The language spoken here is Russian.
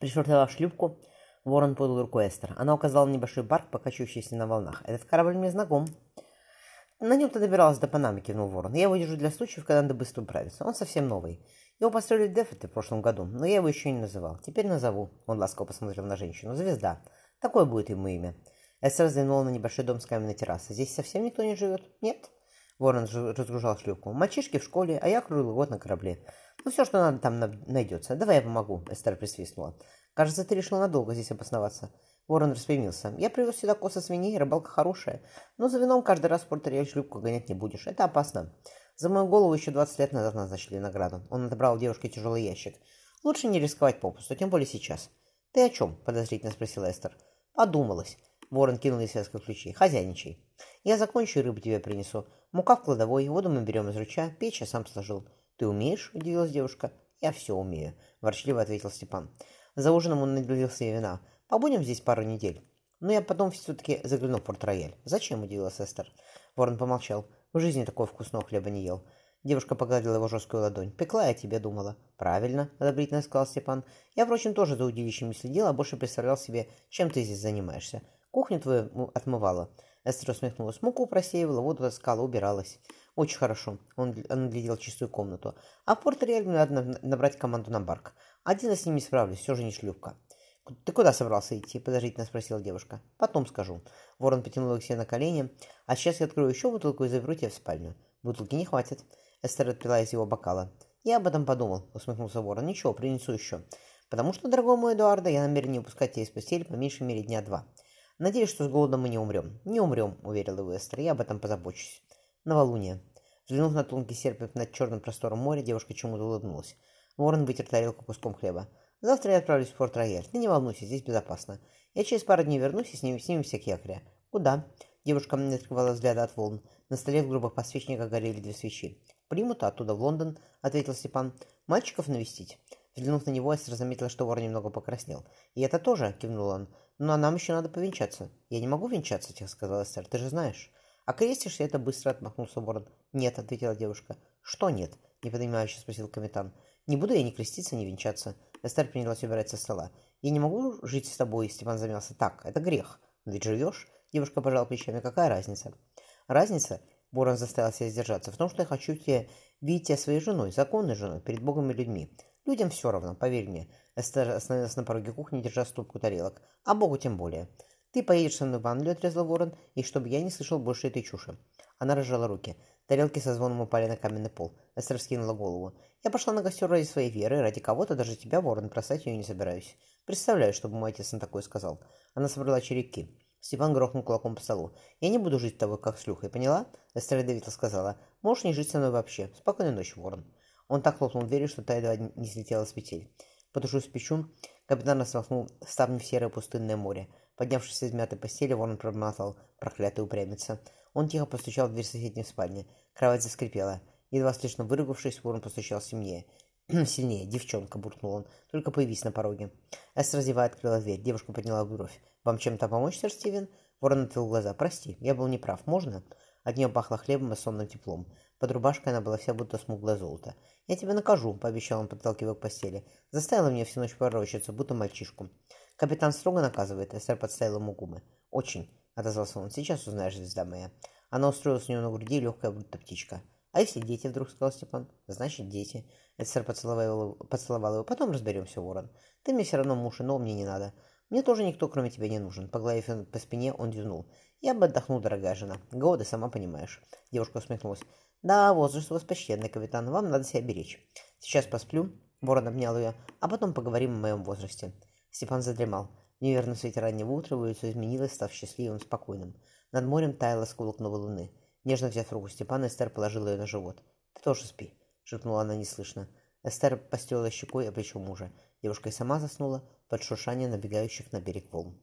Пришвартовав шлюпку, Ворон подал руку Эстер. Она указала на небольшой барк, покачивающийся на волнах. «Этот корабль мне знаком». «На нем ты добиралась до Панамы», — кивнул Ворон. «Я его держу для случаев, когда надо быстро управиться. Он совсем новый. Его построили в Дефете в прошлом году, но я его еще не называл. Теперь назову». Он ласково посмотрел на женщину. «Звезда. Такое будет ему имя». Эстер взглянула на небольшой дом с каменной террасой. «Здесь совсем никто не живет?» «Нет». Ворон разгружал шлюпку. «Мальчишки в школе, а я круглый год на корабле. Ну, все, что надо, там найдется. Давай я помогу», — Эстер присвистнула. «Кажется, ты решил надолго здесь обосноваться». Ворон распрямился. «Я привез сюда косы свиней, рыбалка хорошая. Но за вином каждый раз в порт шлюпку гонять не будешь. Это опасно. За мою голову еще 20 лет назад назначили награду. Он отобрал у девушки тяжелый ящик. Лучше не рисковать попусту, тем более сейчас». «Ты о чем?» — подозрительно спросила Эстер. «Подумалась». Ворон кинул ей связку ключей. «Хозяйничай. Я закончу и рыбу тебе принесу. Мука в кладовой, воду мы берем из ручья, печь я сам сложил». «Ты умеешь?» – удивилась девушка. «Я все умею», – ворчливо ответил Степан. За ужином он наделился ей вина. «Побудем здесь пару недель». «Но я потом все-таки загляну в Порт-Рояль». «Зачем?» – удивилась Эстер. Ворон помолчал. «В жизни такого вкусного хлеба не ел». Девушка погладила его жесткую ладонь. «Пекла я тебе, думала». «Правильно», — одобрительно сказал Степан. «Я, впрочем, тоже за удилищем не следил, а больше представлял себе, чем ты здесь занимаешься. Кухню твою отмывала. Эстер усмехнулась. Муку просеивала, воду таскала, убиралась. Очень хорошо. Он, он глядел чистую комнату. А в Порт-Реале надо набрать команду на барк. Один я с ним не справлюсь, все же не шлюпка. «Ты куда собрался идти?» – подозрительно спросила девушка. «Потом скажу». Ворон потянул их себе на колени. «А сейчас я открою еще бутылку и заберу тебя в спальню». «Бутылки не хватит». Эстер отпила из его бокала. «Я об этом подумал», – усмехнулся Ворон. «Ничего, принесу еще. Потому что, дорогой мой Эдуарда, я намерен не упускать тебя из постели по меньшей мере дня два. Надеюсь, что с голода мы не умрем. Не умрем, уверил его Эстер. Я об этом позабочусь. Новолуние. Взглянув на тонкий серп над черным простором моря, девушка чему-то улыбнулась. Ворон вытер тарелку куском хлеба. Завтра я отправлюсь в Форт Рояль. Ты не волнуйся, здесь безопасно. Я через пару дней вернусь и с ними снимемся к якоря. Куда? Девушка не открывала взгляда от волн. На столе в грубых подсвечниках горели две свечи. Примут, а оттуда в Лондон, ответил Степан. Мальчиков навестить. Взглянув на него, Эстер заметила, что вор немного покраснел. «И это тоже?» — кивнул он. «Ну, а нам еще надо повенчаться». «Я не могу венчаться», — тихо сказала Эстер, — «ты же знаешь». «А крестишься это быстро», — отмахнулся ворон. «Нет», — ответила девушка. «Что нет?» — непонимающе спросил капитан. «Не буду я ни креститься, ни венчаться». Эстер принялась убирать со стола. «Я не могу жить с тобой», — Степан замялся. «Так, это грех». «Но ведь живешь?» — девушка пожала плечами. «Какая разница?» «Разница?» — Ворон заставил себя сдержаться. «В том, что я хочу тебя видеть тебя своей женой, законной женой, перед Богом и людьми. Людям все равно, поверь мне. Эстер остановилась на пороге кухни, держа стопку тарелок. А Богу тем более. Ты поедешь со мной в Англию, отрезал ворон, и чтобы я не слышал больше этой чуши. Она разжала руки. Тарелки со звоном упали на каменный пол. Эстер скинула голову. Я пошла на костер ради своей веры, ради кого-то, даже тебя, ворон, бросать ее не собираюсь. Представляю, чтобы мой отец на такое сказал. Она собрала черепки. Степан грохнул кулаком по столу. «Я не буду жить с тобой, как шлюхой, поняла?» Эстер ядовито сказала. «Можешь не жить со мной вообще. Спокойной ночи, ворон». Он так хлопнул дверью, что та едва не слетела с петель. Потушив спичу, капитан распахнул ставни в серое пустынное море. Поднявшись из мятой постели, ворон пробормотал проклятый упрямится. Он тихо постучал в дверь соседней спальни. Кровать заскрипела. Едва слышно выругавшись, ворон постучал сильнее. «Сильнее, девчонка!» — буркнул он. «Только появись на пороге». Эс раздевая открыла дверь. Девушка подняла бровь. «Вам чем-то помочь, сэр Стивен?» Ворон отвел глаза. «Прости, я был неправ. Можно?» От нее пахло хлебом и сонным теплом. Под рубашкой она была вся будто смуглое золото. «Я тебя накажу», — пообещал он, подталкивая к постели. «Заставила меня всю ночь пророчиться, будто мальчишку». «Капитан строго наказывает», — Эстер подставил ему губы. «Очень», — отозвался он. «Сейчас узнаешь, звезда моя». Она устроилась у него на груди, легкая будто птичка. «А если дети?» — вдруг сказал Степан. «Значит, дети». Поцеловал, поцеловал его. «Потом разберемся, Ворон. Ты мне все равно муж, но мне не надо. Мне тоже никто, кроме тебя, не нужен». Погладив по спине, он дюнул. «Я бы отдохнул, дорогая жена. Годы, сама понимаешь». Девушка усмехнулась. «Да, возраст у вас почтенный, капитан. Вам надо себя беречь. Сейчас посплю». Ворон обнял ее. «А потом поговорим о моем возрасте». Степан задремал. В неверном свете раннего утра лицо изменилось, став счастливым, спокойным. Над морем таяло скулок новой луны. Нежно взяв руку Степана, Эстер положила ее на живот. «Ты тоже спи», — шепнула она неслышно. Эстер постелила щекой о плечо мужа. Девушка и сама заснула под шуршание набегающих на берег волн.